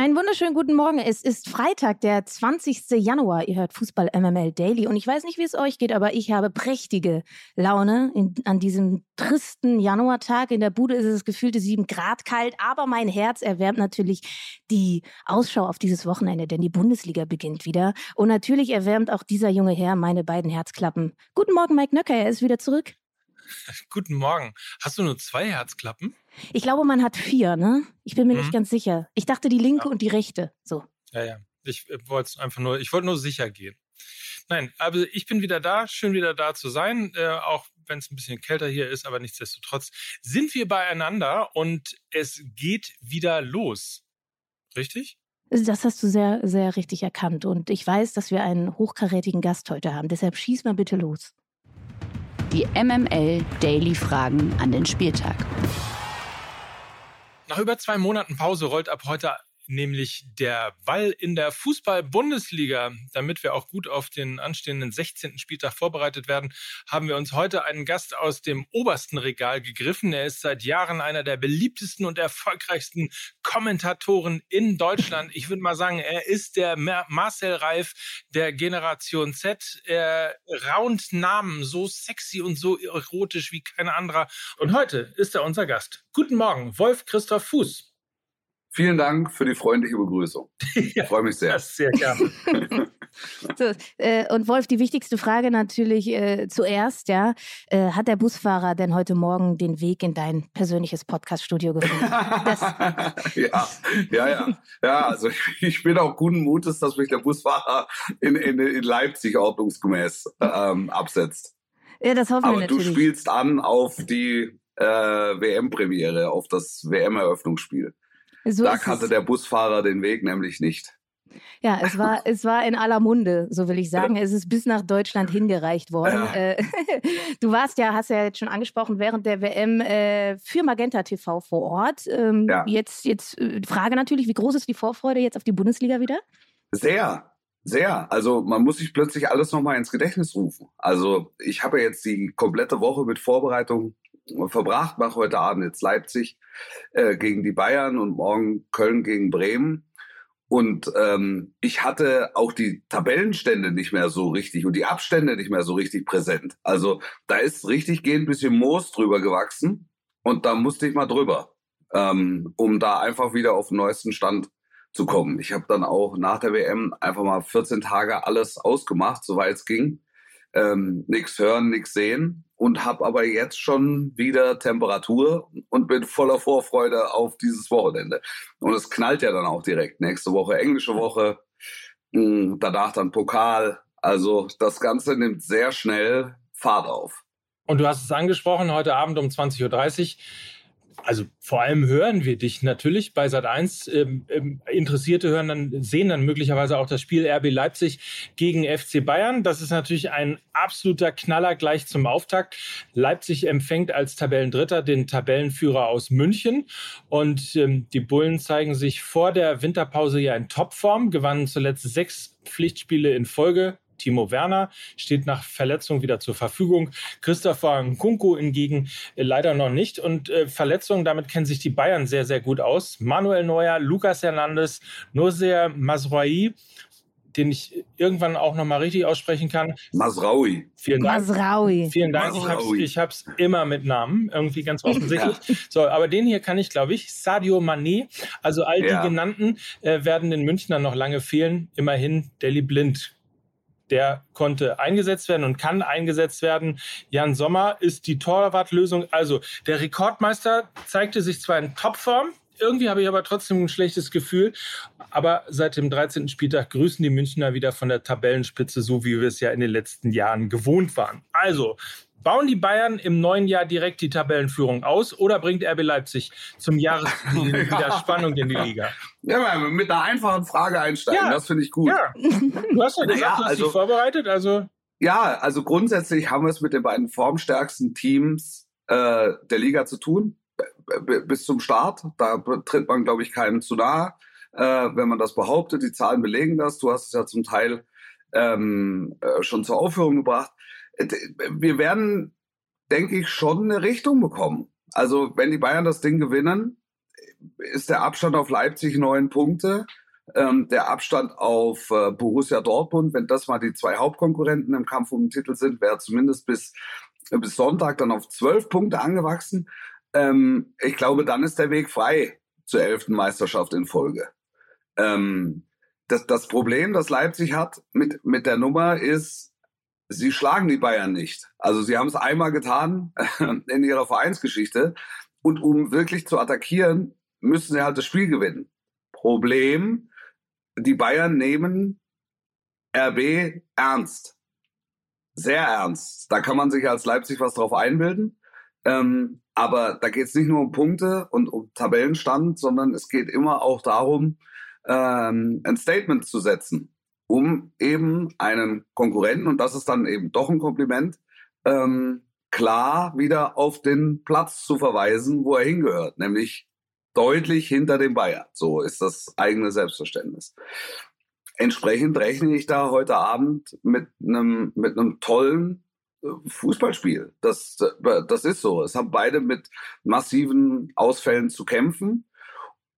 Einen wunderschönen guten Morgen. Es ist Freitag, der 20. Januar. Ihr hört Fußball MML Daily. Und ich weiß nicht, wie es euch geht, aber ich habe prächtige Laune in, an diesem tristen Januartag. In der Bude ist es gefühlte sieben Grad kalt, aber mein Herz erwärmt natürlich die Ausschau auf dieses Wochenende, denn die Bundesliga beginnt wieder. Und natürlich erwärmt auch dieser junge Herr meine beiden Herzklappen. Guten Morgen, Mike Nöcker. Er ist wieder zurück. Guten Morgen. Hast du nur zwei Herzklappen? Ich glaube, man hat vier, ne? Ich bin mir mhm. nicht ganz sicher. Ich dachte die linke ja. und die rechte. So. Ja, ja. Ich äh, wollte einfach nur, ich wollte nur sicher gehen. Nein, aber ich bin wieder da, schön wieder da zu sein, äh, auch wenn es ein bisschen kälter hier ist, aber nichtsdestotrotz sind wir beieinander und es geht wieder los. Richtig? Das hast du sehr, sehr richtig erkannt. Und ich weiß, dass wir einen hochkarätigen Gast heute haben. Deshalb schieß mal bitte los. Die MML Daily Fragen an den Spieltag. Nach über zwei Monaten Pause rollt ab heute nämlich der Ball in der Fußball-Bundesliga. Damit wir auch gut auf den anstehenden 16. Spieltag vorbereitet werden, haben wir uns heute einen Gast aus dem obersten Regal gegriffen. Er ist seit Jahren einer der beliebtesten und erfolgreichsten Kommentatoren in Deutschland. Ich würde mal sagen, er ist der Marcel Reif der Generation Z. Er raunt Namen so sexy und so erotisch wie kein anderer. Und heute ist er unser Gast. Guten Morgen, Wolf Christoph Fuß. Vielen Dank für die freundliche Begrüßung. Ich freue mich sehr. sehr gerne. so, äh, und Wolf, die wichtigste Frage natürlich äh, zuerst, ja. Äh, hat der Busfahrer denn heute Morgen den Weg in dein persönliches Podcast-Studio gefunden? ja, ja, ja. Ja, also ich bin auch guten Mutes, dass mich der Busfahrer in, in, in Leipzig ordnungsgemäß ähm, absetzt. Ja, das hoffen Aber wir natürlich. du spielst an auf die äh, WM-Premiere, auf das WM-Eröffnungsspiel. So da kannte der Busfahrer den Weg nämlich nicht. Ja, es war, es war in aller Munde, so will ich sagen. Es ist bis nach Deutschland hingereicht worden. Ja. Äh, du warst ja, hast ja jetzt schon angesprochen, während der WM äh, für Magenta TV vor Ort. Ähm, ja. Jetzt, jetzt äh, Frage natürlich, wie groß ist die Vorfreude jetzt auf die Bundesliga wieder? Sehr, sehr. Also man muss sich plötzlich alles nochmal ins Gedächtnis rufen. Also ich habe jetzt die komplette Woche mit Vorbereitung verbracht, mache heute Abend jetzt Leipzig äh, gegen die Bayern und morgen Köln gegen Bremen. Und ähm, ich hatte auch die Tabellenstände nicht mehr so richtig und die Abstände nicht mehr so richtig präsent. Also da ist richtig gehend ein bisschen Moos drüber gewachsen und da musste ich mal drüber, ähm, um da einfach wieder auf den neuesten Stand zu kommen. Ich habe dann auch nach der WM einfach mal 14 Tage alles ausgemacht, soweit es ging. Ähm, nix hören, nix sehen und habe aber jetzt schon wieder Temperatur und bin voller Vorfreude auf dieses Wochenende. Und es knallt ja dann auch direkt. Nächste Woche englische Woche, hm, danach dann Pokal. Also das Ganze nimmt sehr schnell Fahrt auf. Und du hast es angesprochen, heute Abend um 20.30 Uhr also vor allem hören wir dich natürlich bei Sat 1. Ähm, ähm, Interessierte hören dann, sehen dann möglicherweise auch das Spiel RB Leipzig gegen FC Bayern. Das ist natürlich ein absoluter Knaller gleich zum Auftakt. Leipzig empfängt als Tabellendritter den Tabellenführer aus München. Und ähm, die Bullen zeigen sich vor der Winterpause ja in Topform, gewannen zuletzt sechs Pflichtspiele in Folge Timo Werner steht nach Verletzung wieder zur Verfügung. Christopher Nkunku hingegen äh, leider noch nicht. Und äh, Verletzungen, damit kennen sich die Bayern sehr, sehr gut aus. Manuel Neuer, Lucas Hernandez, Noser Masroi den ich irgendwann auch noch mal richtig aussprechen kann. Masraui. Vielen Dank. Masraui. Vielen Dank. Masraui. Ich habe es immer mit Namen, irgendwie ganz offensichtlich. Ja. So, aber den hier kann ich, glaube ich, Sadio Mané. Also all die ja. genannten äh, werden den Münchnern noch lange fehlen. Immerhin Deli Blind der konnte eingesetzt werden und kann eingesetzt werden. Jan Sommer ist die Torwartlösung. Also der Rekordmeister zeigte sich zwar in Topform, irgendwie habe ich aber trotzdem ein schlechtes Gefühl. Aber seit dem 13. Spieltag grüßen die Münchner wieder von der Tabellenspitze, so wie wir es ja in den letzten Jahren gewohnt waren. Also, Bauen die Bayern im neuen Jahr direkt die Tabellenführung aus oder bringt RB Leipzig zum Jahresbeginn wieder Spannung in die Liga? Ja, mit einer einfachen Frage einsteigen, ja. das finde ich gut. Ja. Du hast ja gesagt, ja, du hast also, dich vorbereitet, also. Ja, also grundsätzlich haben wir es mit den beiden formstärksten Teams äh, der Liga zu tun, bis zum Start. Da tritt man, glaube ich, keinem zu nahe, äh, wenn man das behauptet. Die Zahlen belegen das. Du hast es ja zum Teil ähm, äh, schon zur Aufführung gebracht. Wir werden, denke ich, schon eine Richtung bekommen. Also wenn die Bayern das Ding gewinnen, ist der Abstand auf Leipzig neun Punkte. Ähm, der Abstand auf äh, Borussia Dortmund, wenn das mal die zwei Hauptkonkurrenten im Kampf um den Titel sind, wäre zumindest bis, bis Sonntag dann auf zwölf Punkte angewachsen. Ähm, ich glaube, dann ist der Weg frei zur elften Meisterschaft in Folge. Ähm, das, das Problem, das Leipzig hat mit, mit der Nummer ist, sie schlagen die Bayern nicht. Also sie haben es einmal getan in ihrer Vereinsgeschichte. Und um wirklich zu attackieren, müssen sie halt das Spiel gewinnen. Problem, die Bayern nehmen RB ernst. Sehr ernst. Da kann man sich als Leipzig was drauf einbilden. Ähm, aber da geht es nicht nur um Punkte und um Tabellenstand, sondern es geht immer auch darum, ähm, ein Statement zu setzen, um eben einen Konkurrenten, und das ist dann eben doch ein Kompliment, ähm, klar wieder auf den Platz zu verweisen, wo er hingehört, nämlich deutlich hinter dem Bayern. So ist das eigene Selbstverständnis. Entsprechend rechne ich da heute Abend mit einem, mit einem tollen äh, Fußballspiel. Das, das ist so. Es haben beide mit massiven Ausfällen zu kämpfen.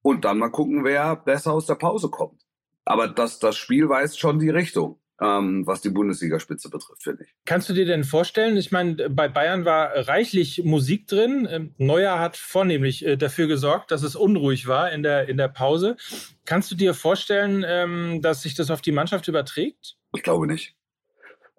Und dann mal gucken, wer besser aus der Pause kommt. Aber das, das Spiel weist schon die Richtung ähm, was die Bundesligaspitze betrifft, finde ich. Kannst du dir denn vorstellen, ich meine, bei Bayern war reichlich Musik drin. Ähm, Neuer hat vornehmlich äh, dafür gesorgt, dass es unruhig war in der, in der Pause. Kannst du dir vorstellen, ähm, dass sich das auf die Mannschaft überträgt? Ich glaube nicht.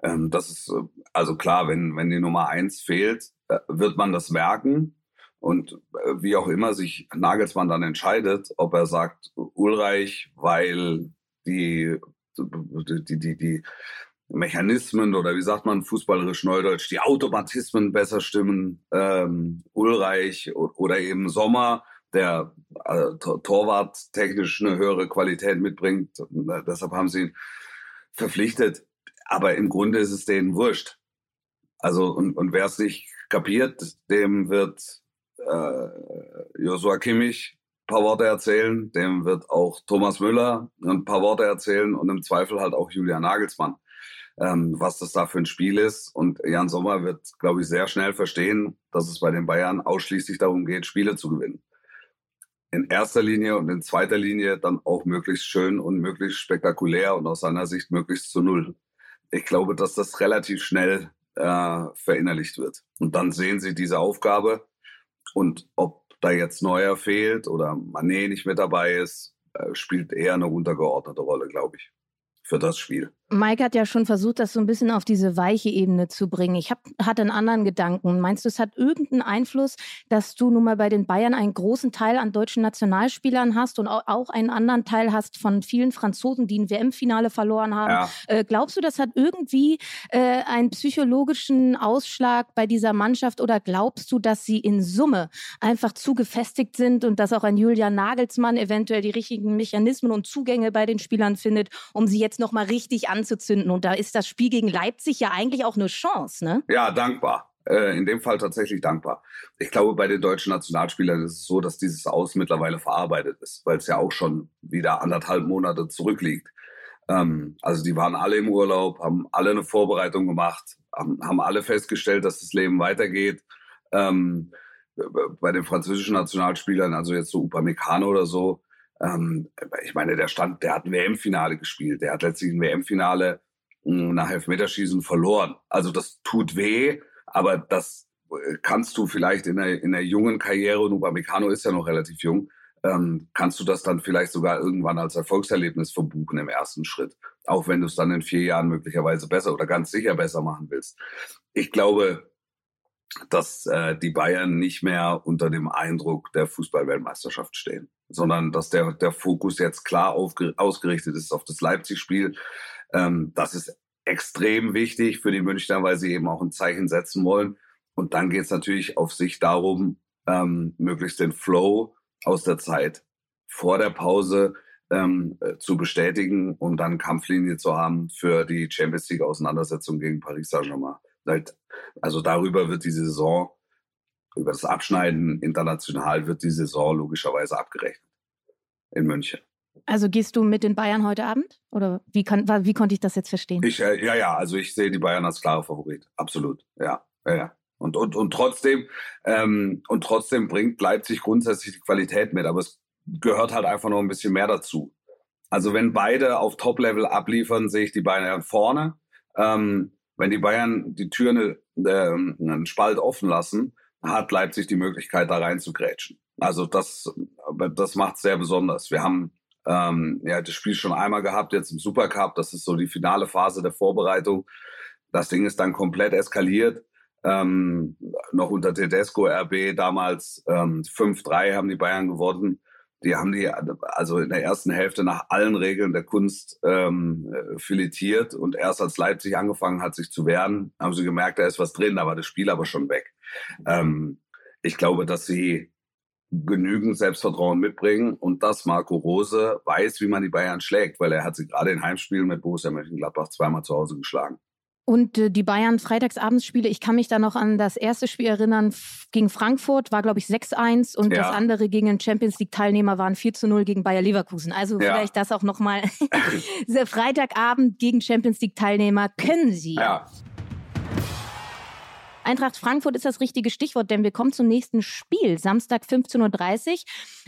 Das ist, äh, also klar, wenn, wenn die Nummer eins fehlt, äh, wird man das merken. Und äh, wie auch immer sich Nagelsmann dann entscheidet, ob er sagt, Ulreich, weil die die, die, die Mechanismen oder wie sagt man fußballerisch Neudeutsch, die Automatismen besser stimmen, ähm, Ulreich oder eben Sommer, der äh, Torwart technisch eine höhere Qualität mitbringt. Äh, deshalb haben sie ihn verpflichtet. Aber im Grunde ist es denen wurscht. Also, und, und wer es nicht kapiert, dem wird äh, Joshua Kimmich paar Worte erzählen, dem wird auch Thomas Müller ein paar Worte erzählen und im Zweifel halt auch Julian Nagelsmann, ähm, was das da für ein Spiel ist. Und Jan Sommer wird, glaube ich, sehr schnell verstehen, dass es bei den Bayern ausschließlich darum geht, Spiele zu gewinnen. In erster Linie und in zweiter Linie dann auch möglichst schön und möglichst spektakulär und aus seiner Sicht möglichst zu Null. Ich glaube, dass das relativ schnell äh, verinnerlicht wird. Und dann sehen sie diese Aufgabe und ob da jetzt Neuer fehlt oder Manet nicht mit dabei ist, äh, spielt eher eine untergeordnete Rolle, glaube ich, für das Spiel. Mike hat ja schon versucht, das so ein bisschen auf diese weiche Ebene zu bringen. Ich hab, hatte einen anderen Gedanken. Meinst du, es hat irgendeinen Einfluss, dass du nun mal bei den Bayern einen großen Teil an deutschen Nationalspielern hast und auch einen anderen Teil hast von vielen Franzosen, die ein WM-Finale verloren haben? Ja. Äh, glaubst du, das hat irgendwie äh, einen psychologischen Ausschlag bei dieser Mannschaft oder glaubst du, dass sie in Summe einfach zu gefestigt sind und dass auch ein Julian Nagelsmann eventuell die richtigen Mechanismen und Zugänge bei den Spielern findet, um sie jetzt nochmal richtig anzunehmen? Anzuzünden. Und da ist das Spiel gegen Leipzig ja eigentlich auch eine Chance, ne? Ja, dankbar. Äh, in dem Fall tatsächlich dankbar. Ich glaube, bei den deutschen Nationalspielern ist es so, dass dieses Aus mittlerweile verarbeitet ist, weil es ja auch schon wieder anderthalb Monate zurückliegt. Ähm, also die waren alle im Urlaub, haben alle eine Vorbereitung gemacht, haben, alle festgestellt, dass das Leben weitergeht. Ähm, bei den französischen Nationalspielern, also jetzt so Upamecano oder so, ähm, ich meine, der stand, der hat ein WM-Finale gespielt. Der hat letztlich ein WM-Finale hm, nach Elfmeterschießen verloren. Also das tut weh, aber das äh, kannst du vielleicht in der, in der jungen Karriere, und Upamecano ist ja noch relativ jung, ähm, kannst du das dann vielleicht sogar irgendwann als Erfolgserlebnis verbuchen im ersten Schritt. Auch wenn du es dann in vier Jahren möglicherweise besser oder ganz sicher besser machen willst. Ich glaube, dass äh, die Bayern nicht mehr unter dem Eindruck der Fußballweltmeisterschaft stehen, sondern dass der, der Fokus jetzt klar ausgerichtet ist auf das Leipzig-Spiel. Ähm, das ist extrem wichtig für die Münchner, weil sie eben auch ein Zeichen setzen wollen. Und dann geht es natürlich auf sich darum, ähm, möglichst den Flow aus der Zeit vor der Pause ähm, äh, zu bestätigen und dann Kampflinie zu haben für die Champions League Auseinandersetzung gegen Paris Saint-Germain. Also darüber wird die Saison, über das Abschneiden international wird die Saison logischerweise abgerechnet in München. Also gehst du mit den Bayern heute Abend? Oder wie, kann, wie konnte ich das jetzt verstehen? Ich, äh, ja, ja, also ich sehe die Bayern als klare Favorit. Absolut. Ja, ja, ja. Und, und, und trotzdem, ähm, und trotzdem bringt Leipzig grundsätzlich die Qualität mit, aber es gehört halt einfach noch ein bisschen mehr dazu. Also wenn beide auf Top-Level abliefern, sehe ich die Bayern vorne. Ähm, wenn die Bayern die Tür eine, äh, einen Spalt offen lassen, hat Leipzig die Möglichkeit, da rein zu grätschen. Also das, das macht es sehr besonders. Wir haben ähm, ja das Spiel schon einmal gehabt, jetzt im Supercup. Das ist so die finale Phase der Vorbereitung. Das Ding ist dann komplett eskaliert. Ähm, noch unter Tedesco RB damals ähm, 5-3 haben die Bayern gewonnen. Die haben die also in der ersten Hälfte nach allen Regeln der Kunst ähm, filetiert und erst als Leipzig angefangen hat, sich zu wehren, haben sie gemerkt, da ist was drin, da war das Spiel aber schon weg. Ähm, ich glaube, dass sie genügend Selbstvertrauen mitbringen und dass Marco Rose weiß, wie man die Bayern schlägt, weil er hat sie gerade in Heimspielen mit Borussia Mönchengladbach zweimal zu Hause geschlagen. Und äh, die Bayern Freitagsabendsspiele, ich kann mich da noch an das erste Spiel erinnern gegen Frankfurt, war glaube ich 6-1 und ja. das andere gegen den Champions League Teilnehmer waren 4-0 gegen Bayer Leverkusen. Also ja. vielleicht das auch nochmal. Freitagabend gegen Champions League Teilnehmer können Sie. Ja. Eintracht Frankfurt ist das richtige Stichwort, denn wir kommen zum nächsten Spiel. Samstag 15.30 Uhr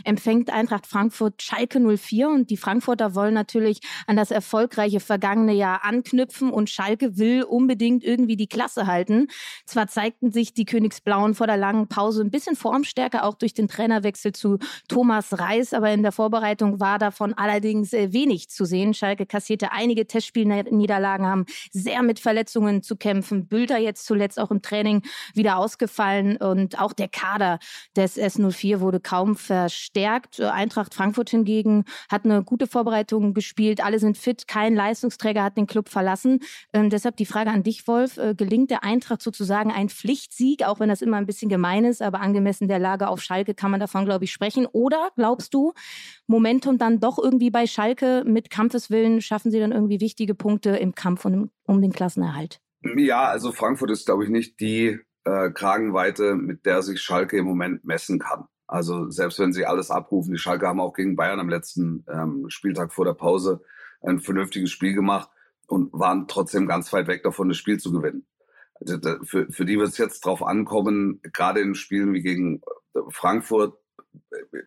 empfängt Eintracht Frankfurt Schalke 04 und die Frankfurter wollen natürlich an das erfolgreiche vergangene Jahr anknüpfen und Schalke will unbedingt irgendwie die Klasse halten. Zwar zeigten sich die Königsblauen vor der langen Pause ein bisschen formstärker, auch durch den Trainerwechsel zu Thomas Reis, aber in der Vorbereitung war davon allerdings äh, wenig zu sehen. Schalke kassierte einige Testspielniederlagen, haben sehr mit Verletzungen zu kämpfen. Bülter jetzt zuletzt auch im Training Training wieder ausgefallen und auch der Kader des S04 wurde kaum verstärkt. Eintracht Frankfurt hingegen hat eine gute Vorbereitung gespielt. Alle sind fit. Kein Leistungsträger hat den Club verlassen. Ähm, deshalb die Frage an dich, Wolf. Äh, gelingt der Eintracht sozusagen ein Pflichtsieg, auch wenn das immer ein bisschen gemein ist, aber angemessen der Lage auf Schalke kann man davon, glaube ich, sprechen. Oder glaubst du, Momentum dann doch irgendwie bei Schalke mit Kampfeswillen schaffen sie dann irgendwie wichtige Punkte im Kampf um, um den Klassenerhalt? Ja, also Frankfurt ist, glaube ich, nicht die äh, Kragenweite, mit der sich Schalke im Moment messen kann. Also selbst wenn sie alles abrufen, die Schalke haben auch gegen Bayern am letzten ähm, Spieltag vor der Pause ein vernünftiges Spiel gemacht und waren trotzdem ganz weit weg davon, das Spiel zu gewinnen. Also, für, für die wird es jetzt drauf ankommen, gerade in Spielen wie gegen äh, Frankfurt, äh,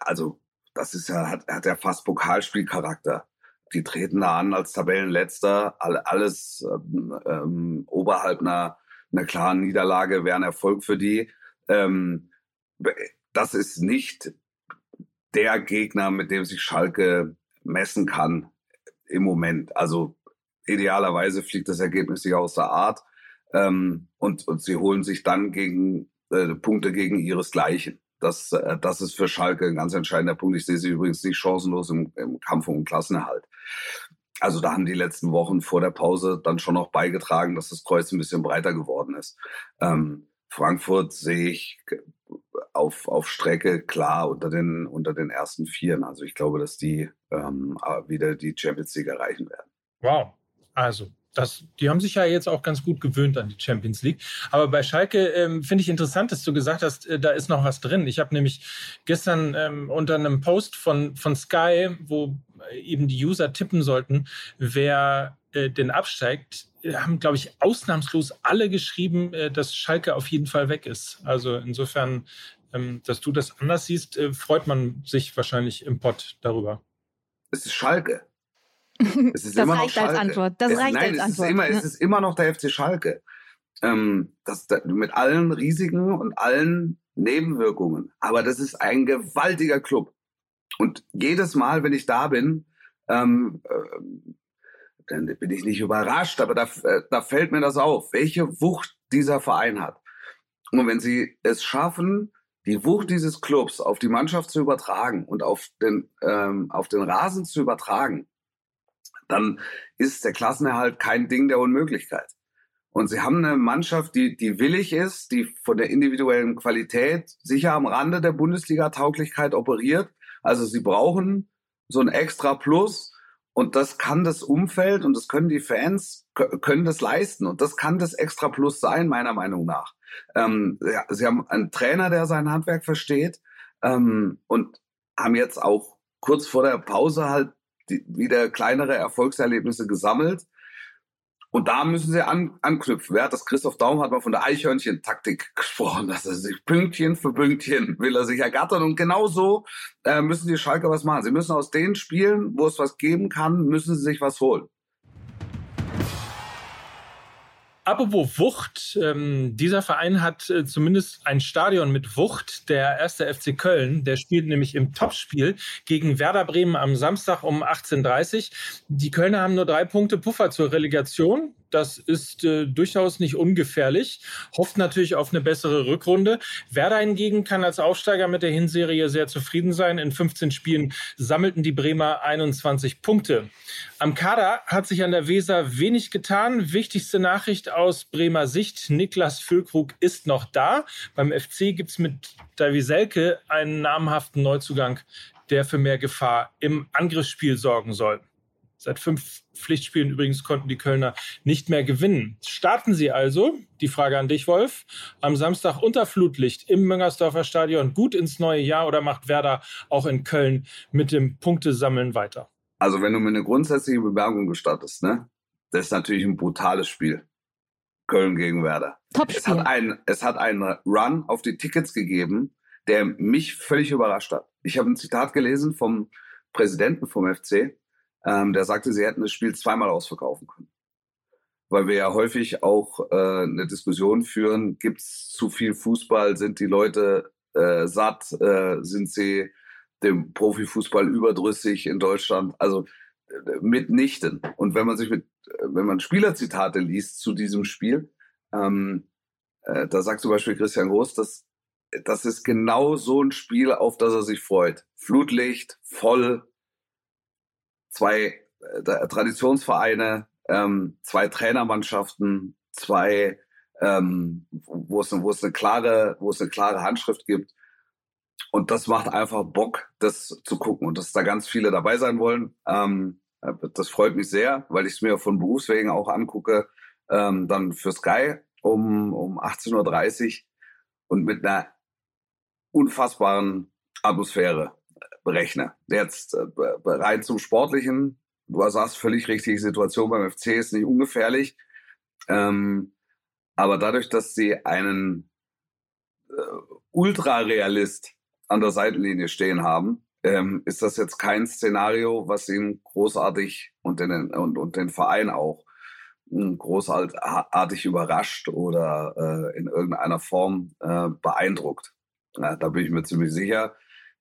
also das ist ja, hat, hat ja fast Pokalspielcharakter die treten da an als Tabellenletzter, alles ähm, ähm, oberhalb einer, einer klaren Niederlage wäre ein Erfolg für die. Ähm, das ist nicht der Gegner, mit dem sich Schalke messen kann im Moment. Also idealerweise fliegt das Ergebnis sich aus der Art ähm, und, und sie holen sich dann gegen äh, Punkte gegen ihresgleichen. Das, äh, das ist für Schalke ein ganz entscheidender Punkt. Ich sehe sie übrigens nicht chancenlos im, im Kampf um den Klassenerhalt. Also da haben die letzten Wochen vor der Pause dann schon noch beigetragen, dass das Kreuz ein bisschen breiter geworden ist. Ähm, Frankfurt sehe ich auf, auf Strecke klar unter den, unter den ersten Vieren. Also ich glaube, dass die ähm, wieder die Champions League erreichen werden. Wow. Also das, die haben sich ja jetzt auch ganz gut gewöhnt an die Champions League. Aber bei Schalke ähm, finde ich interessant, dass du gesagt hast, äh, da ist noch was drin. Ich habe nämlich gestern ähm, unter einem Post von, von Sky, wo eben die User tippen sollten, wer äh, denn absteigt, äh, haben, glaube ich, ausnahmslos alle geschrieben, äh, dass Schalke auf jeden Fall weg ist. Also insofern, ähm, dass du das anders siehst, äh, freut man sich wahrscheinlich im Pott darüber. Es ist Schalke. Das reicht als Antwort. Das es, reicht nein, als es Antwort. Ist immer, Es ist immer noch der FC Schalke. Ähm, das, das, mit allen Risiken und allen Nebenwirkungen. Aber das ist ein gewaltiger Club. Und jedes Mal, wenn ich da bin, ähm, äh, dann bin ich nicht überrascht, aber da, äh, da fällt mir das auf, welche Wucht dieser Verein hat. Und wenn sie es schaffen, die Wucht dieses Clubs auf die Mannschaft zu übertragen und auf den, ähm, auf den Rasen zu übertragen, dann ist der Klassenerhalt kein Ding der Unmöglichkeit. Und sie haben eine Mannschaft, die, die willig ist, die von der individuellen Qualität sicher am Rande der Bundesliga-Tauglichkeit operiert. Also sie brauchen so ein extra Plus und das kann das Umfeld und das können die Fans, können das leisten. Und das kann das extra Plus sein, meiner Meinung nach. Ähm, sie haben einen Trainer, der sein Handwerk versteht ähm, und haben jetzt auch kurz vor der Pause halt wieder kleinere Erfolgserlebnisse gesammelt. Und da müssen sie an, anknüpfen. Wer hat das? Christoph Daum hat mal von der Eichhörnchen-Taktik gesprochen, dass er sich Pünktchen für Pünktchen will er sich ergattern. Und genau so äh, müssen die Schalke was machen. Sie müssen aus den Spielen, wo es was geben kann, müssen sie sich was holen. Apropos Wucht, ähm, dieser Verein hat äh, zumindest ein Stadion mit Wucht. Der erste FC Köln, der spielt nämlich im Topspiel gegen Werder Bremen am Samstag um 18.30 Uhr. Die Kölner haben nur drei Punkte Puffer zur Relegation. Das ist äh, durchaus nicht ungefährlich. Hofft natürlich auf eine bessere Rückrunde. Werder hingegen kann als Aufsteiger mit der Hinserie sehr zufrieden sein. In 15 Spielen sammelten die Bremer 21 Punkte. Am Kader hat sich an der Weser wenig getan. Wichtigste Nachricht aus Bremer Sicht. Niklas Füllkrug ist noch da. Beim FC gibt es mit Davy Selke einen namhaften Neuzugang, der für mehr Gefahr im Angriffsspiel sorgen soll. Seit fünf Pflichtspielen übrigens konnten die Kölner nicht mehr gewinnen. Starten sie also, die Frage an dich, Wolf, am Samstag unter Flutlicht im Müngersdorfer Stadion gut ins neue Jahr oder macht Werder auch in Köln mit dem Punktesammeln weiter? Also wenn du mir eine grundsätzliche Bemerkung gestattest, ne? Das ist natürlich ein brutales Spiel. Köln gegen Werder. Top es hat einen, es hat einen Run auf die Tickets gegeben, der mich völlig überrascht hat. Ich habe ein Zitat gelesen vom Präsidenten vom FC, ähm, der sagte, sie hätten das Spiel zweimal ausverkaufen können. Weil wir ja häufig auch äh, eine Diskussion führen, gibt es zu viel Fußball, sind die Leute äh, satt, äh, sind sie dem Profifußball überdrüssig in Deutschland? Also äh, mitnichten. Und wenn man sich mit, wenn man Spielerzitate liest zu diesem Spiel, ähm, äh, da sagt zum Beispiel Christian Groß, dass das ist genau so ein Spiel, auf das er sich freut. Flutlicht, voll, zwei äh, Traditionsvereine, ähm, zwei Trainermannschaften, zwei, ähm, wo es, wo es eine klare, wo es eine klare Handschrift gibt. Und das macht einfach Bock, das zu gucken und dass da ganz viele dabei sein wollen. Ähm, äh, das freut mich sehr, weil ich es mir von Berufswegen auch angucke. Ähm, dann für Sky um, um 18.30 Uhr und mit einer unfassbaren Atmosphäre berechne. Jetzt äh, rein zum Sportlichen. Du sagst völlig richtig, Situation beim FC ist nicht ungefährlich. Ähm, aber dadurch, dass sie einen äh, Ultrarealist an der Seitenlinie stehen haben, ähm, ist das jetzt kein Szenario, was ihn großartig und den, und, und den Verein auch hm, großartig überrascht oder äh, in irgendeiner Form äh, beeindruckt. Ja, da bin ich mir ziemlich sicher.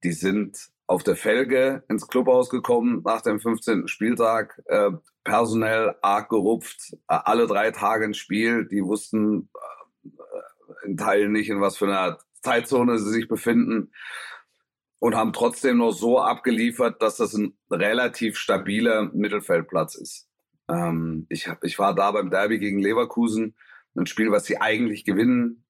Die sind auf der Felge ins Clubhaus gekommen nach dem 15. Spieltag, äh, personell arg gerupft, äh, alle drei Tage ins Spiel. Die wussten äh, in Teilen nicht, in was für einer Zeitzone sie sich befinden und haben trotzdem noch so abgeliefert, dass das ein relativ stabiler Mittelfeldplatz ist. Ähm, ich, ich war da beim Derby gegen Leverkusen, ein Spiel, was sie eigentlich gewinnen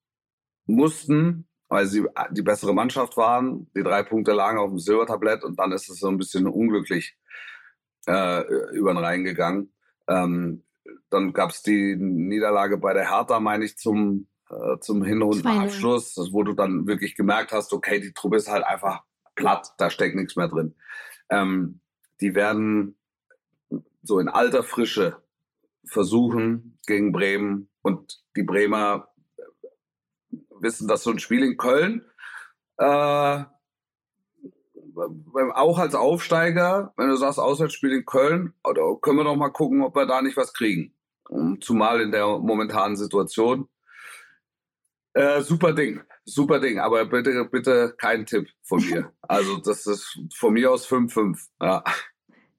mussten, weil sie die bessere Mannschaft waren. Die drei Punkte lagen auf dem Silbertablett und dann ist es so ein bisschen unglücklich äh, über den Rhein gegangen. Ähm, dann gab es die Niederlage bei der Hertha, meine ich, zum, äh, zum Hinrundenabschluss, wo du dann wirklich gemerkt hast, okay, die Truppe ist halt einfach platt, da steckt nichts mehr drin. Ähm, die werden so in alter Frische versuchen gegen Bremen und die Bremer wissen, dass so ein Spiel in Köln äh, auch als Aufsteiger, wenn du sagst Auswärtsspiel in Köln, oder können wir doch mal gucken, ob wir da nicht was kriegen. Zumal in der momentanen Situation. Äh, super Ding, super Ding, aber bitte, bitte kein Tipp von mir. Also das ist von mir aus 5-5. Ja.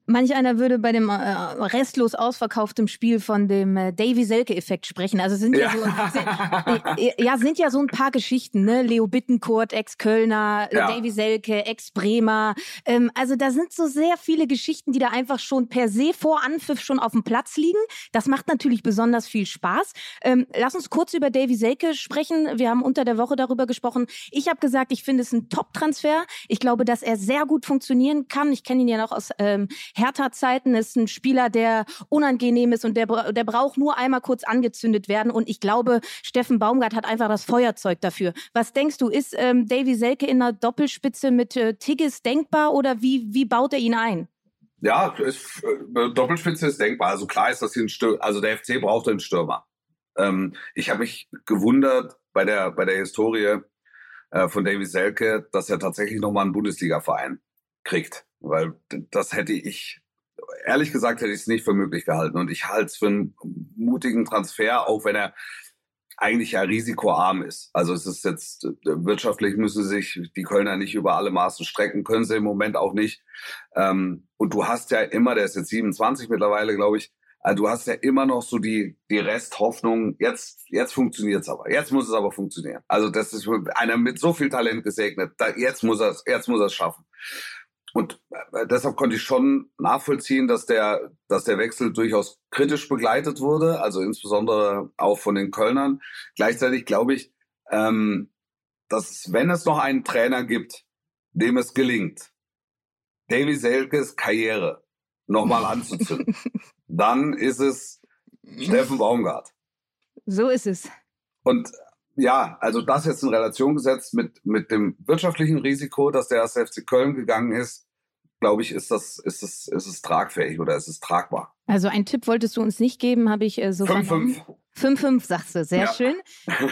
Manch einer würde bei dem äh, restlos ausverkauftem Spiel von dem äh, Davy Selke-Effekt sprechen. Also sind ja, ja so, sind, äh, ja, sind ja so ein paar Geschichten, ne? Leo Bittencourt, Ex-Kölner, ja. Davy Selke, Ex-Bremer. Ähm, also da sind so sehr viele Geschichten, die da einfach schon per se vor Anpfiff schon auf dem Platz liegen. Das macht natürlich besonders viel Spaß. Ähm, lass uns kurz über Davy Selke sprechen. Wir haben unter der Woche darüber gesprochen. Ich habe gesagt, ich finde es ein Top-Transfer. Ich glaube, dass er sehr gut funktionieren kann. Ich kenne ihn ja noch aus ähm, Hertha-Zeiten. Ist ein Spieler, der unangenehm ist und der, der braucht nur einmal kurz angezündet werden. Und ich glaube, Steffen Baumgart hat einfach das Feuerzeug dafür. Was denkst du, ist ähm, Davy Selke in einer Doppelspitze mit äh, Tigges denkbar oder wie, wie baut er ihn ein? Ja, ist, äh, Doppelspitze ist denkbar. Also klar ist das hier ein Stürmer. Also der FC braucht einen Stürmer. Ähm, ich habe mich gewundert bei der bei der Historie äh, von Davy Selke, dass er tatsächlich nochmal einen Bundesliga-Verein kriegt, weil das hätte ich ehrlich gesagt hätte ich es nicht für möglich gehalten und ich halte es für einen mutigen Transfer, auch wenn er eigentlich ja risikoarm ist. Also es ist jetzt wirtschaftlich müssen sich die Kölner nicht über alle Maßen strecken, können sie im Moment auch nicht. Ähm, und du hast ja immer, der ist jetzt 27 mittlerweile, glaube ich, also du hast ja immer noch so die, die Resthoffnung, jetzt, jetzt funktioniert's aber. Jetzt muss es aber funktionieren. Also das ist einer mit so viel Talent gesegnet. Jetzt muss er es schaffen. Und äh, deshalb konnte ich schon nachvollziehen, dass der, dass der Wechsel durchaus kritisch begleitet wurde, also insbesondere auch von den Kölnern. Gleichzeitig glaube ich, ähm, dass wenn es noch einen Trainer gibt, dem es gelingt, Davy Selkes Karriere nochmal anzuzünden, dann ist es Steffen Baumgart. So ist es. Und ja, also das jetzt in Relation gesetzt mit, mit dem wirtschaftlichen Risiko, dass der erste FC Köln gegangen ist, glaube ich, ist das, ist es, ist es tragfähig oder ist es tragbar. Also einen Tipp wolltest du uns nicht geben, habe ich äh, so 5-5. 5-5, sagst du. Sehr ja. schön.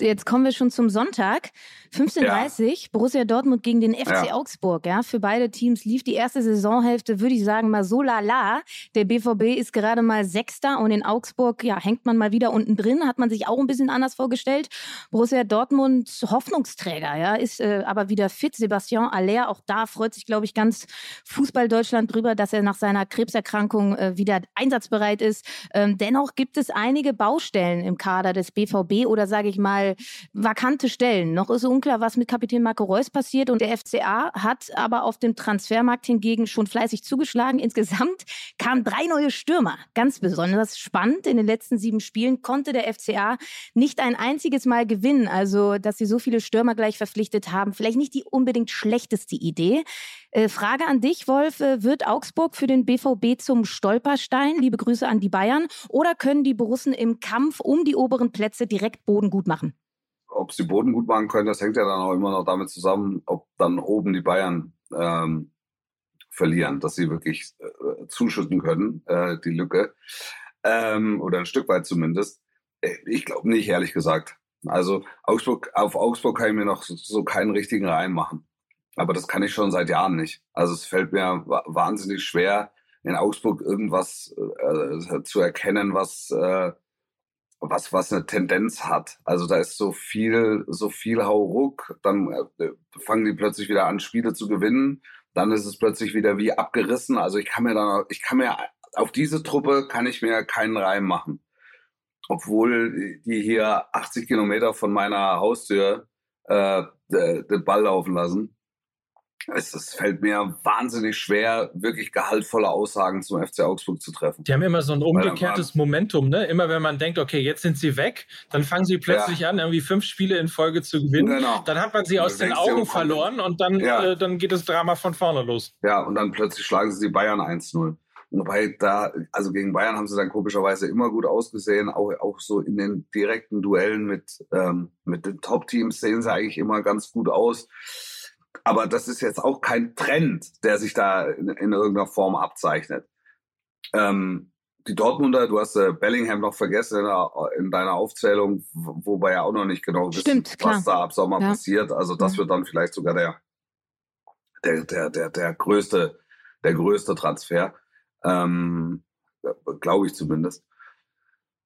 Jetzt kommen wir schon zum Sonntag. 15.30 ja. Borussia Dortmund gegen den FC ja. Augsburg. Ja, für beide Teams lief die erste Saisonhälfte, würde ich sagen, mal so lala. Der BVB ist gerade mal Sechster und in Augsburg ja, hängt man mal wieder unten drin. Hat man sich auch ein bisschen anders vorgestellt. Borussia Dortmund Hoffnungsträger, ja, ist äh, aber wieder fit. Sebastian Aller, auch da freut sich, glaube ich, ganz Fußball Deutschland drüber, dass er nach seiner Krebserkrankung äh, wieder einsatzbereit ist. Ähm, dennoch gibt es einige Baustellen im Kader des BVB oder sage ich mal vakante Stellen. Noch ist unklar, was mit Kapitän Marco Reus passiert. Und der FCA hat aber auf dem Transfermarkt hingegen schon fleißig zugeschlagen. Insgesamt kamen drei neue Stürmer. Ganz besonders spannend. In den letzten sieben Spielen konnte der FCA nicht ein einziges Mal gewinnen. Also, dass sie so viele Stürmer gleich verpflichtet haben, vielleicht nicht die unbedingt schlechteste Idee. Äh, Frage an dich, Wolf. Äh, wird Augsburg für den BVB zum Stolperstein? Liebe Grüße an die Bayern. Oder können die Borussen im Kampf um die oberen Plätze direkt Boden gut machen? Ob sie Boden gut machen können, das hängt ja dann auch immer noch damit zusammen, ob dann oben die Bayern ähm, verlieren, dass sie wirklich äh, zuschütten können, äh, die Lücke. Ähm, oder ein Stück weit zumindest. Äh, ich glaube nicht, ehrlich gesagt. Also Augsburg, auf Augsburg kann ich mir noch so, keinen richtigen Reim machen. Aber das kann ich schon seit Jahren nicht. Also es fällt mir wahnsinnig schwer, in Augsburg irgendwas äh, zu erkennen, was äh, was, was eine Tendenz hat. Also da ist so viel, so viel Hauruck, dann äh, fangen die plötzlich wieder an, Spiele zu gewinnen. Dann ist es plötzlich wieder wie abgerissen. Also ich kann mir dann, ich kann mir, auf diese Truppe kann ich mir keinen Reim machen. Obwohl die hier 80 Kilometer von meiner Haustür äh, den Ball laufen lassen es, fällt mir wahnsinnig schwer, wirklich gehaltvolle Aussagen zum FC Augsburg zu treffen. Die haben immer so ein umgekehrtes Momentum, ne? Immer wenn man denkt, okay, jetzt sind sie weg, dann fangen sie plötzlich ja. an, irgendwie fünf Spiele in Folge zu gewinnen. Genau. Dann hat man sie aus den Augen verloren und dann, ja. äh, dann geht das Drama von vorne los. Ja, und dann plötzlich schlagen sie die Bayern 1-0. Wobei da, also gegen Bayern haben sie dann komischerweise immer gut ausgesehen, auch, auch so in den direkten Duellen mit, ähm, mit den Top-Teams sehen sie eigentlich immer ganz gut aus. Aber das ist jetzt auch kein Trend, der sich da in, in irgendeiner Form abzeichnet. Ähm, die Dortmunder, du hast äh, Bellingham noch vergessen in, der, in, deiner Aufzählung, wobei ja auch noch nicht genau wissen, Stimmt, was da ab Sommer ja. passiert. Also das ja. wird dann vielleicht sogar der, der, der, der, der größte, der größte Transfer, ähm, glaube ich zumindest,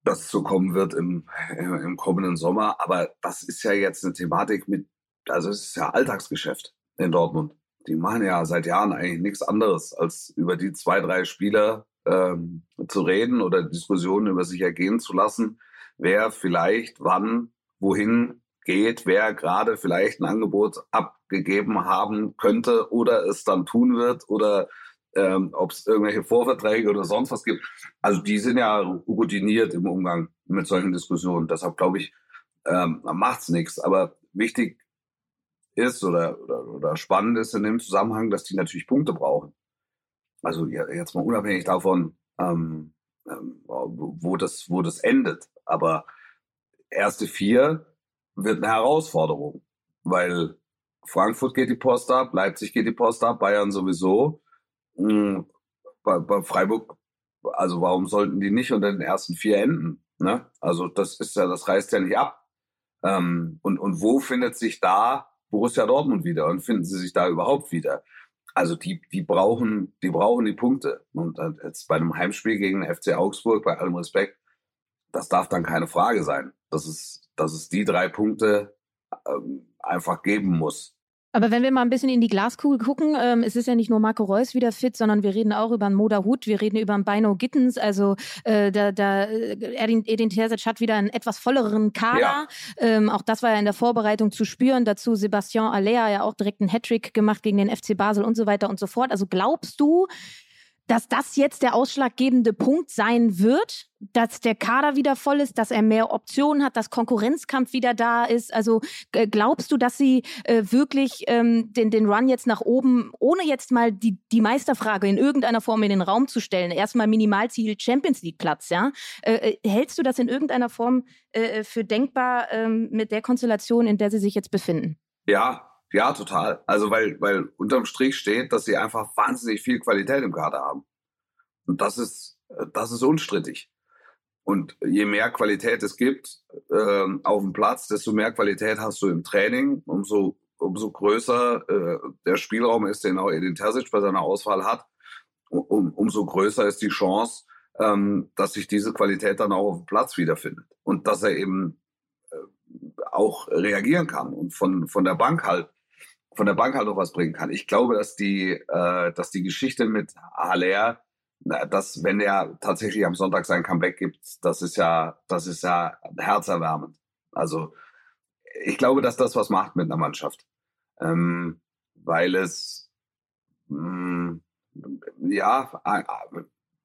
dass es so kommen wird im, im kommenden Sommer. Aber das ist ja jetzt eine Thematik mit, also es ist ja Alltagsgeschäft in Dortmund. Die machen ja seit Jahren eigentlich nichts anderes, als über die zwei, drei Spieler ähm, zu reden oder Diskussionen über sich ergehen zu lassen, wer vielleicht wann, wohin geht, wer gerade vielleicht ein Angebot abgegeben haben könnte oder es dann tun wird oder ähm, ob es irgendwelche Vorverträge oder sonst was gibt. Also die sind ja routiniert im Umgang mit solchen Diskussionen. Deshalb glaube ich, ähm, es nichts. Aber wichtig ist oder, oder, oder spannend ist in dem Zusammenhang, dass die natürlich Punkte brauchen. Also jetzt mal unabhängig davon, ähm, ähm, wo, das, wo das endet. Aber erste vier wird eine Herausforderung, weil Frankfurt geht die Post ab, Leipzig geht die Post ab, Bayern sowieso. Hm, bei, bei Freiburg, also warum sollten die nicht unter den ersten vier enden? Ne? Also das ist ja, das reißt ja nicht ab. Ähm, und, und wo findet sich da Borussia Dortmund wieder und finden sie sich da überhaupt wieder? Also die, die brauchen, die brauchen die Punkte. Und jetzt bei einem Heimspiel gegen den FC Augsburg, bei allem Respekt, das darf dann keine Frage sein, dass es, dass es die drei Punkte ähm, einfach geben muss. Aber wenn wir mal ein bisschen in die Glaskugel gucken, ähm, es ist ja nicht nur Marco Reus wieder fit, sondern wir reden auch über einen Moda Hut, wir reden über einen Bino Gittens, also äh, da, da Edin, Edin Terzic hat wieder einen etwas volleren Kader. Ja. Ähm, auch das war ja in der Vorbereitung zu spüren. Dazu Sebastian Alea ja auch direkt einen Hattrick gemacht gegen den FC Basel und so weiter und so fort. Also glaubst du, dass das jetzt der ausschlaggebende Punkt sein wird, dass der Kader wieder voll ist, dass er mehr Optionen hat, dass Konkurrenzkampf wieder da ist. Also äh, glaubst du, dass sie äh, wirklich ähm, den, den Run jetzt nach oben, ohne jetzt mal die, die Meisterfrage in irgendeiner Form in den Raum zu stellen, erstmal Minimalziel Champions League Platz, ja? Äh, äh hältst du das in irgendeiner Form äh, für denkbar ähm, mit der Konstellation, in der sie sich jetzt befinden? Ja, ja, total. Also weil, weil unterm Strich steht, dass sie einfach wahnsinnig viel Qualität im Kader haben. Und das ist, das ist unstrittig. Und je mehr Qualität es gibt äh, auf dem Platz, desto mehr Qualität hast du im Training, umso, umso größer äh, der Spielraum ist, den auch Edin Terzic bei seiner Auswahl hat, um, umso größer ist die Chance, ähm, dass sich diese Qualität dann auch auf dem Platz wiederfindet. Und dass er eben äh, auch reagieren kann und von, von der Bank halt von der Bank halt noch was bringen kann. Ich glaube, dass die, äh, dass die Geschichte mit Haller, dass wenn er tatsächlich am Sonntag sein Comeback gibt, das ist ja, das ist ja herzerwärmend. Also ich glaube, dass das was macht mit einer Mannschaft, ähm, weil es mh, mm, ja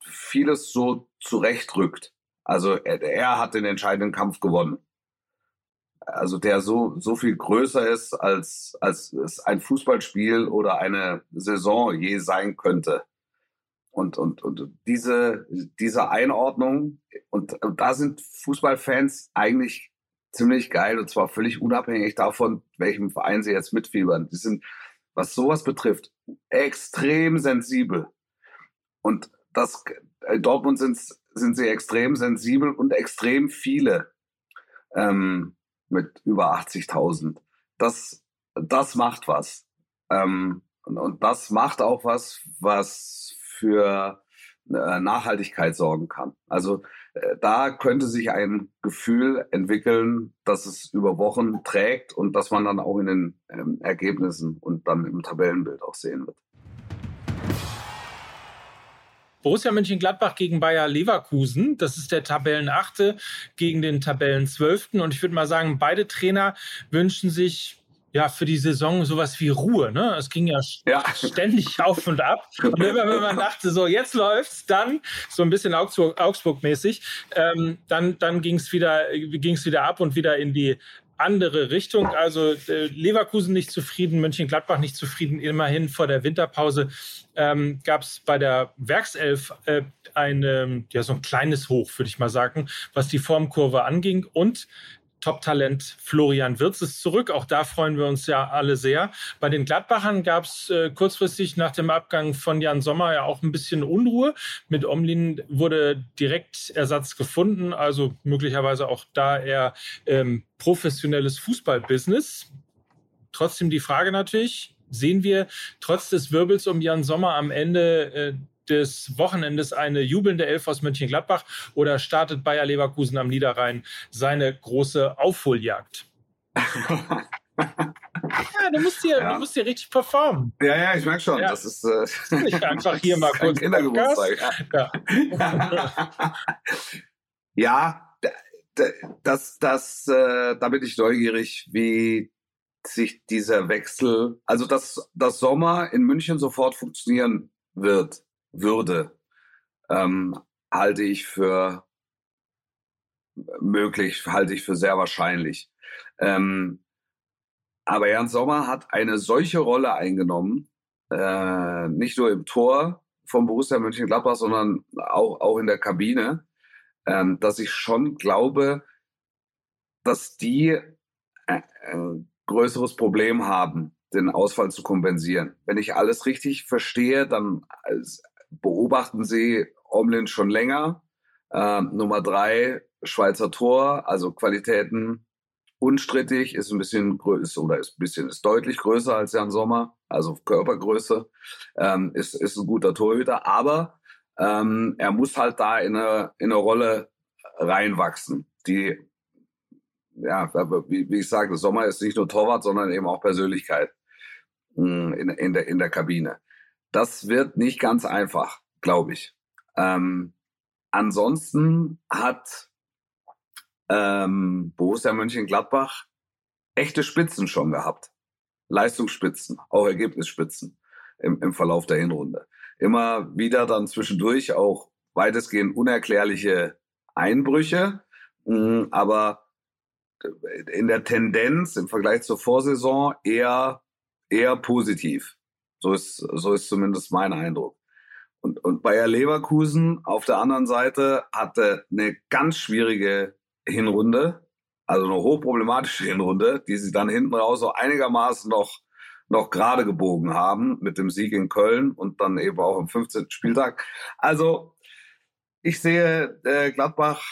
vieles so zurechtrückt. Also er, er hat den entscheidenden Kampf gewonnen also der so, so viel größer ist, als, als es ein Fußballspiel oder eine Saison je sein könnte. Und, und, und diese, diese Einordnung, und, und da sind Fußballfans eigentlich ziemlich geil, und zwar völlig unabhängig davon, welchem Verein sie jetzt mitfiebern. Die sind, was sowas betrifft, extrem sensibel. Und das, in Dortmund sind, sind sie extrem sensibel und extrem viele. Ähm, mit über 80.000. Das, das macht was. Ähm, und, und das macht auch was, was für äh, Nachhaltigkeit sorgen kann. Also äh, da könnte sich ein Gefühl entwickeln, dass es über Wochen trägt und dass man dann auch in den ähm, Ergebnissen und dann im Tabellenbild auch sehen wird. Borussia Mönchengladbach gegen Bayer Leverkusen. Das ist der Tabellenachte gegen den Tabellenzwölften. Und ich würde mal sagen, beide Trainer wünschen sich ja, für die Saison sowas wie Ruhe. Ne? Es ging ja, ja. ständig auf und ab. Und immer wenn man dachte, so jetzt läuft's, dann so ein bisschen Augsburg-mäßig, ähm, dann, dann ging es wieder, ging's wieder ab und wieder in die andere Richtung. Also äh, Leverkusen nicht zufrieden, Mönchengladbach nicht zufrieden. Immerhin vor der Winterpause ähm, gab es bei der Werkself äh, ein, ja, so ein kleines Hoch, würde ich mal sagen, was die Formkurve anging. Und Top-Talent Florian Wirz ist zurück. Auch da freuen wir uns ja alle sehr. Bei den Gladbachern gab es äh, kurzfristig nach dem Abgang von Jan Sommer ja auch ein bisschen Unruhe. Mit Omlin wurde direkt Ersatz gefunden, also möglicherweise auch da eher ähm, professionelles Fußballbusiness. Trotzdem die Frage natürlich, sehen wir trotz des Wirbels um Jan Sommer am Ende äh, des Wochenendes eine jubelnde Elf aus Mönchengladbach oder startet Bayer Leverkusen am Niederrhein seine große Aufholjagd? Ja, du musst hier, ja. du musst hier richtig performen. Ja, ja, ich merke schon. Ja. Das ist äh, nicht einfach hier mal kurz. Kindergeburtstag. Ja, ja das, das, äh, da bin ich neugierig, wie sich dieser Wechsel, also dass das Sommer in München sofort funktionieren wird würde, ähm, halte ich für möglich, halte ich für sehr wahrscheinlich. Ähm, aber Jan Sommer hat eine solche Rolle eingenommen, äh, nicht nur im Tor vom Borussia Mönchengladbach, sondern auch, auch in der Kabine, ähm, dass ich schon glaube, dass die äh, ein größeres Problem haben, den Ausfall zu kompensieren. Wenn ich alles richtig verstehe, dann beobachten sie Omlin schon länger. Ähm, Nummer drei, Schweizer Tor, also Qualitäten unstrittig, ist ein bisschen größer oder ist ein bisschen ist deutlich größer als Jan Sommer, also Körpergröße, ähm, ist, ist ein guter Torhüter, aber ähm, er muss halt da in eine, in eine Rolle reinwachsen, die ja, wie, wie ich sage, Sommer ist nicht nur Torwart, sondern eben auch Persönlichkeit hm, in, in, der, in der Kabine. Das wird nicht ganz einfach, glaube ich. Ähm, ansonsten hat ähm, Borussia Mönchengladbach echte Spitzen schon gehabt. Leistungsspitzen, auch Ergebnisspitzen im, im Verlauf der Hinrunde. Immer wieder dann zwischendurch auch weitestgehend unerklärliche Einbrüche, mh, hm, aber in der Tendenz im Vergleich zur Vorsaison eher, eher positiv. So ist, so ist zumindest mein Eindruck. Und, und Bayer Leverkusen auf der anderen Seite hatte eine ganz schwierige Hinrunde, also eine hochproblematische Hinrunde, die sie dann hinten raus so einigermaßen noch, noch gerade gebogen haben mit dem Sieg in Köln und dann eben auch am 15. Spieltag. Also ich sehe äh, Gladbach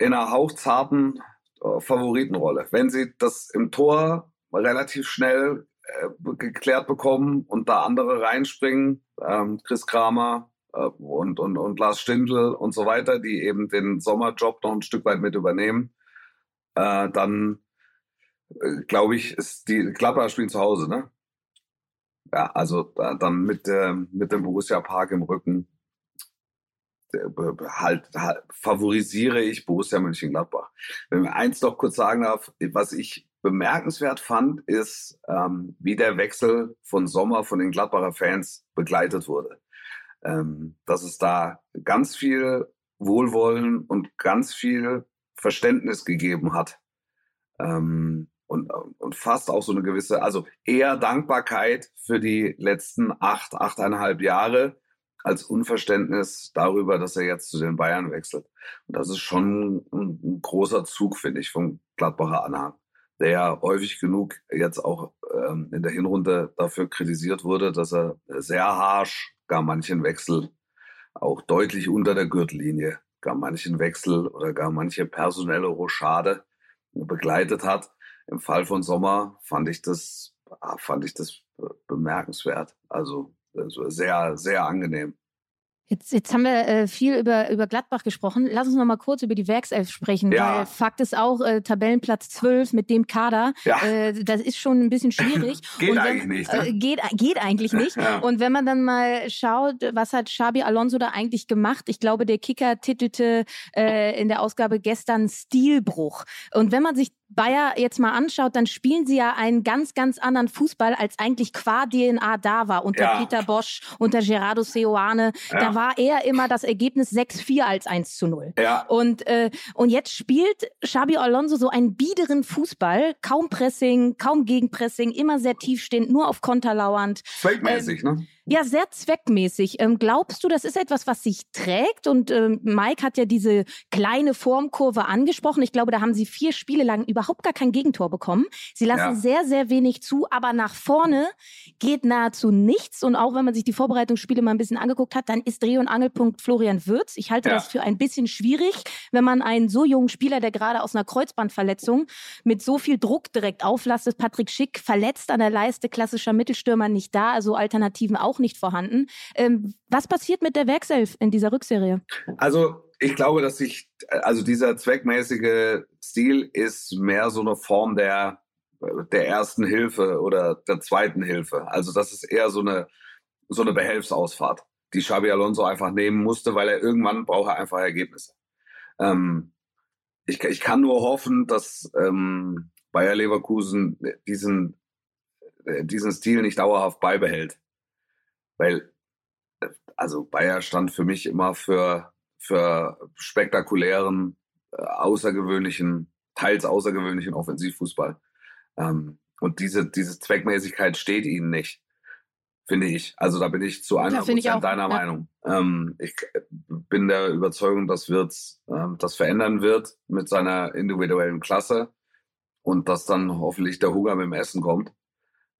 in einer hauchzarten äh, Favoritenrolle. Wenn sie das im Tor relativ schnell äh, geklärt bekommen und da andere reinspringen, ähm, Chris Kramer, äh, und, und, und Lars Stindl und so weiter, die eben den Sommerjob noch ein Stück weit mit übernehmen, äh, dann äh, glaube ich, ist die Klapper spielen zu Hause, ne? Ja, also äh, dann mit, äh, mit dem Borussia Park im Rücken halt, halt favorisiere ich Borussia Mönchengladbach. Wenn wir eins noch kurz sagen darf, was ich bemerkenswert fand, ist, ähm, wie der Wechsel von Sommer von den Gladbacher Fans begleitet wurde ähm, dass es da ganz viel Wohlwollen und ganz viel Verständnis gegeben hat. Ähm, und, und fast auch so eine gewisse, also eher Dankbarkeit für die letzten acht, achteinhalb Jahre als Unverständnis darüber, dass er jetzt zu den Bayern wechselt. Und das ist schon ein, ein großer Zug, finde ich, vom Gladbacher Anhang, der ja häufig genug jetzt auch ähm, in der Hinrunde dafür kritisiert wurde, dass er sehr harsh gar manchen Wechsel auch deutlich unter der Gürtellinie, gar manchen Wechsel oder gar manche personelle Rochade begleitet hat. Im Fall von Sommer fand ich das, ah, fand ich das bemerkenswert. Also, also sehr, sehr angenehm. Jetzt, jetzt haben wir äh, viel über, über Gladbach gesprochen. Lass uns noch mal kurz über die Werkself sprechen, ja. weil Fakt ist auch, äh, Tabellenplatz 12 mit dem Kader, ja. äh, das ist schon ein bisschen schwierig. geht wenn, eigentlich nicht. Ne? Äh, geht, geht eigentlich nicht. ja. Und wenn man dann mal schaut, was hat Xabi Alonso da eigentlich gemacht? Ich glaube, der Kicker titelte äh, in der Ausgabe gestern Stilbruch. Und wenn man sich Bayer jetzt mal anschaut, dann spielen sie ja einen ganz, ganz anderen Fußball, als eigentlich qua DNA da war unter ja. Peter Bosch, unter Gerardo Seoane. Ja. Da war eher immer das Ergebnis 6-4 als 1 zu 0. Ja. Und, äh, und jetzt spielt Xabi Alonso so einen biederen Fußball, kaum Pressing, kaum Gegenpressing, immer sehr tiefstehend, nur auf Konter lauernd. Feldmäßig, ähm, ne? Ja, sehr zweckmäßig. Ähm, glaubst du, das ist etwas, was sich trägt? Und ähm, Mike hat ja diese kleine Formkurve angesprochen. Ich glaube, da haben sie vier Spiele lang überhaupt gar kein Gegentor bekommen. Sie lassen ja. sehr, sehr wenig zu, aber nach vorne geht nahezu nichts. Und auch wenn man sich die Vorbereitungsspiele mal ein bisschen angeguckt hat, dann ist Dreh- und Angelpunkt Florian Würz. Ich halte ja. das für ein bisschen schwierig, wenn man einen so jungen Spieler, der gerade aus einer Kreuzbandverletzung mit so viel Druck direkt auflastet, Patrick Schick verletzt an der Leiste, klassischer Mittelstürmer nicht da, also Alternativen auch auch nicht vorhanden. Ähm, was passiert mit der Werkself in dieser Rückserie? Also ich glaube, dass sich, also dieser zweckmäßige Stil ist mehr so eine Form der, der ersten Hilfe oder der zweiten Hilfe. Also das ist eher so eine, so eine Behelfsausfahrt, die Xabi Alonso einfach nehmen musste, weil er irgendwann braucht er einfach Ergebnisse. Ähm, ich, ich kann nur hoffen, dass ähm, Bayer Leverkusen diesen, diesen Stil nicht dauerhaft beibehält. Weil, äh, also Bayer stand für mich immer für, für spektakulären, äh, außergewöhnlichen, teils außergewöhnlichen Offensivfußball. Ähm, und diese, diese Zweckmäßigkeit steht ihnen nicht finde ich. Also da bin ich zu 100 Prozent deiner ja. Meinung. Ähm, ich bin der Überzeugung, dass Wirtz ähm, das verändern wird mit seiner individuellen Klasse und dass dann hoffentlich der Hunger mit dem Essen kommt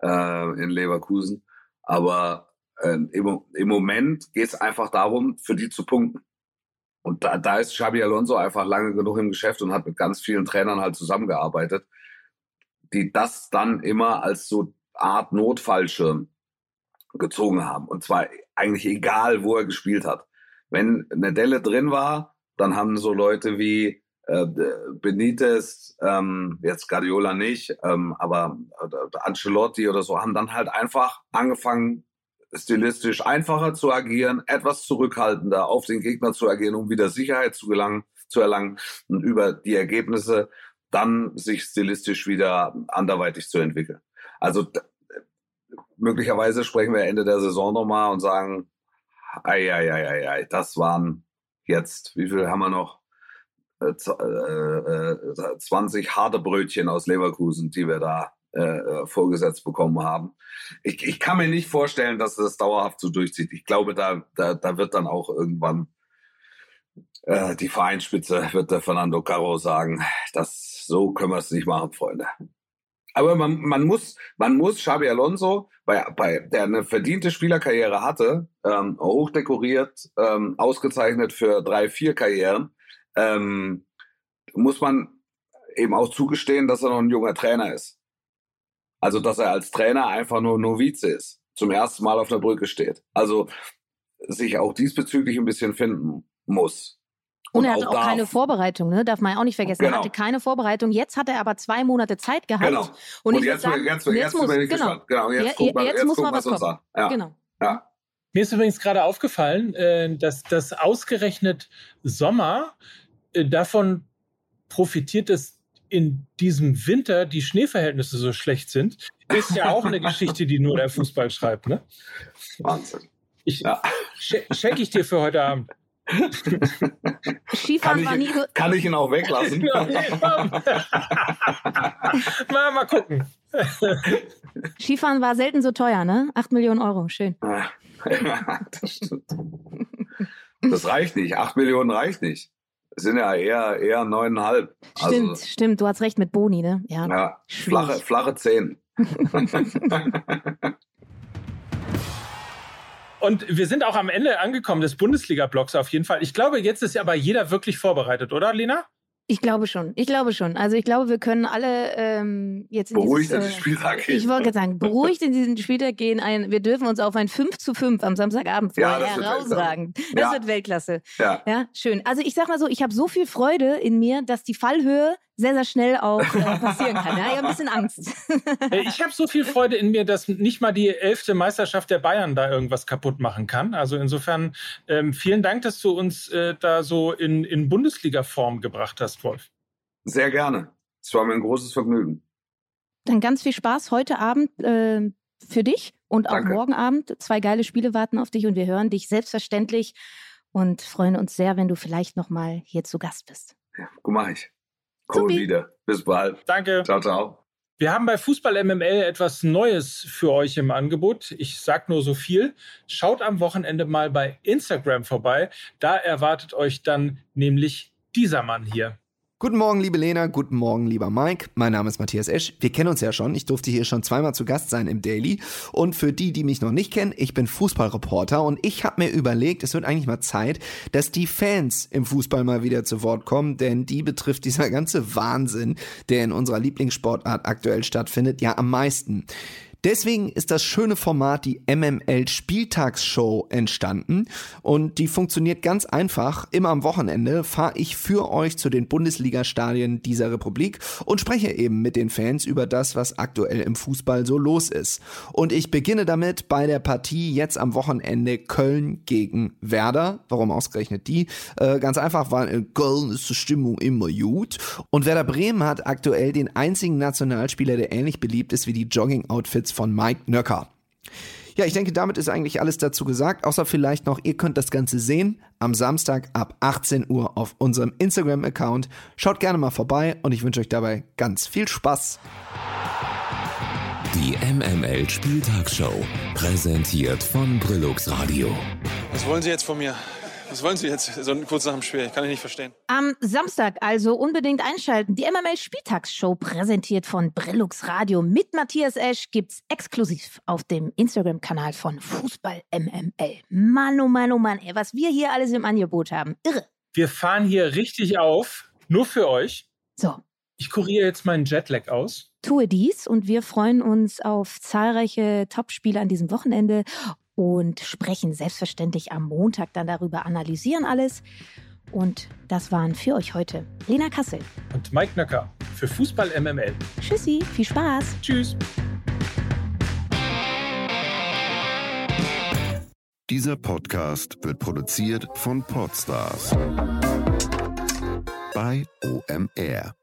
äh, in Leverkusen. Aber äh, im, im Moment geht es einfach darum, für die zu punkten. Und da, da ist Xabi Alonso einfach lange genug im Geschäft und hat mit ganz vielen Trainern halt zusammengearbeitet, die das dann immer als so Art Notfallschirm gezogen haben. Und zwar eigentlich egal, wo er gespielt hat. Wenn eine Delle drin war, dann haben so Leute wie äh, Benitez, ähm, jetzt Guardiola nicht, ähm, aber äh, Ancelotti oder so, haben dann halt einfach angefangen, stilistisch einfacher zu agieren, etwas zurückhaltender auf den Gegner zu agieren, um wieder Sicherheit zu gelangen, zu erlangen und über die Ergebnisse dann sich stilistisch wieder anderweitig zu entwickeln. Also möglicherweise sprechen wir Ende der Saison nochmal und sagen, ei, ei, ei, ei, ei, das waren jetzt, wie viel haben wir noch? Äh, äh, 20 äh, harte Brötchen aus Leverkusen, die wir da äh, äh, vorgesetzt bekommen haben. Ich, ich kann mir nicht vorstellen, dass das dauerhaft so durchzieht. Ich glaube, da, da, da wird dann auch irgendwann äh, die Vereinsspitze, wird der Fernando Caro sagen, das, so können wir es nicht machen, Freunde. Aber man, man muss, man muss Xabi Alonso, bei, bei, der eine verdiente Spielerkarriere hatte, ähm, hochdekoriert, ähm, ausgezeichnet für drei, vier Karrieren, ähm, muss man eben auch zugestehen, dass er noch ein junger Trainer ist. Also, dass er als Trainer einfach nur Novize ist, zum ersten Mal auf der Brücke steht. Also, sich auch diesbezüglich ein bisschen finden muss. Und, er hatte auch, auch keine Vorbereitung, ne? darf man ja auch nicht vergessen. Genau. Er hatte keine Vorbereitung. Jetzt hat er aber zwei Monate Zeit gehabt. Genau. Und, und jetzt, sagen, jetzt, jetzt, jetzt, muss, bin ich genau. gespannt. Genau, jetzt, ja, jetzt, jetzt muss mal was kommen. Ja. Genau. Ja. Mir ist übrigens gerade aufgefallen, äh, dass das ausgerechnet Sommer äh, davon profitiert, dass in diesem Winter die Schneeverhältnisse so schlecht sind. Ist ja auch eine Geschichte, die nur der Fußball schreibt. Ne? Wahnsinn. Ich, ja. Schenke ich dir für heute Abend. Skifahren kann, ich, kann ich ihn auch weglassen? mal, mal gucken. Skifahren war selten so teuer, ne? Acht Millionen Euro, schön. das stimmt. Das reicht nicht. Acht Millionen reicht nicht. Es sind ja eher, eher neuneinhalb. Stimmt, also, stimmt. Du hast recht mit Boni, ne? Ja. ja flache, flache zehn. Und wir sind auch am Ende angekommen des Bundesliga-Blocks auf jeden Fall. Ich glaube, jetzt ist aber jeder wirklich vorbereitet, oder, Lena? Ich glaube schon. Ich glaube schon. Also ich glaube, wir können alle ähm, jetzt in beruhigt dieses, in den Spieltag gehen. Ich wollte sagen, beruhigt in diesen Spieltag gehen. Ein, wir dürfen uns auf ein 5 zu 5 am Samstagabend freuen. Ja, das Herausragend. Wird das ja. wird Weltklasse. Ja. ja, schön. Also ich sag mal so, ich habe so viel Freude in mir, dass die Fallhöhe sehr, sehr schnell auch äh, passieren kann. Ja, ich habe ein bisschen Angst. Äh, ich habe so viel Freude in mir, dass nicht mal die elfte Meisterschaft der Bayern da irgendwas kaputt machen kann. Also insofern ähm, vielen Dank, dass du uns äh, da so in, in Bundesliga-Form gebracht hast, Wolf. Sehr gerne. Es war mir ein großes Vergnügen. Dann ganz viel Spaß heute Abend äh, für dich und auch Danke. morgen Abend. Zwei geile Spiele warten auf dich und wir hören dich selbstverständlich und freuen uns sehr, wenn du vielleicht nochmal hier zu Gast bist. Ja, gut, mach ich. Cool wieder. Bis bald. Danke. Ciao, ciao. Wir haben bei Fußball MML etwas Neues für euch im Angebot. Ich sag nur so viel. Schaut am Wochenende mal bei Instagram vorbei. Da erwartet euch dann nämlich dieser Mann hier. Guten Morgen, liebe Lena, guten Morgen, lieber Mike. Mein Name ist Matthias Esch. Wir kennen uns ja schon. Ich durfte hier schon zweimal zu Gast sein im Daily. Und für die, die mich noch nicht kennen, ich bin Fußballreporter und ich habe mir überlegt, es wird eigentlich mal Zeit, dass die Fans im Fußball mal wieder zu Wort kommen, denn die betrifft dieser ganze Wahnsinn, der in unserer Lieblingssportart aktuell stattfindet, ja am meisten. Deswegen ist das schöne Format die MML Spieltagsshow entstanden und die funktioniert ganz einfach. Immer am Wochenende fahre ich für euch zu den Bundesliga-Stadien dieser Republik und spreche eben mit den Fans über das, was aktuell im Fußball so los ist. Und ich beginne damit bei der Partie jetzt am Wochenende Köln gegen Werder. Warum ausgerechnet die? Äh, ganz einfach, weil in Köln ist die Stimmung immer gut. Und Werder Bremen hat aktuell den einzigen Nationalspieler, der ähnlich beliebt ist wie die Jogging-Outfits von Mike Nöcker. Ja, ich denke, damit ist eigentlich alles dazu gesagt, außer vielleicht noch, ihr könnt das Ganze sehen am Samstag ab 18 Uhr auf unserem Instagram-Account. Schaut gerne mal vorbei und ich wünsche euch dabei ganz viel Spaß. Die MML Spieltagsshow, präsentiert von Brillux Radio. Was wollen Sie jetzt von mir? Was wollen Sie jetzt so kurz nach dem Spiel? Ich kann ich nicht verstehen. Am Samstag also unbedingt einschalten. Die MML Spieltagsshow präsentiert von Brillux Radio mit Matthias Esch gibt's exklusiv auf dem Instagram-Kanal von Fußball MML. Mann, oh Mann, oh Mann, ey, was wir hier alles im Angebot haben. Irre. Wir fahren hier richtig auf, nur für euch. So, Ich kuriere jetzt meinen Jetlag aus. tue dies und wir freuen uns auf zahlreiche Topspiele an diesem Wochenende und sprechen selbstverständlich am Montag dann darüber, analysieren alles. Und das waren für euch heute Lena Kassel. Und Mike Nöcker für Fußball MML. Tschüssi, viel Spaß. Tschüss. Dieser Podcast wird produziert von Podstars bei OMR.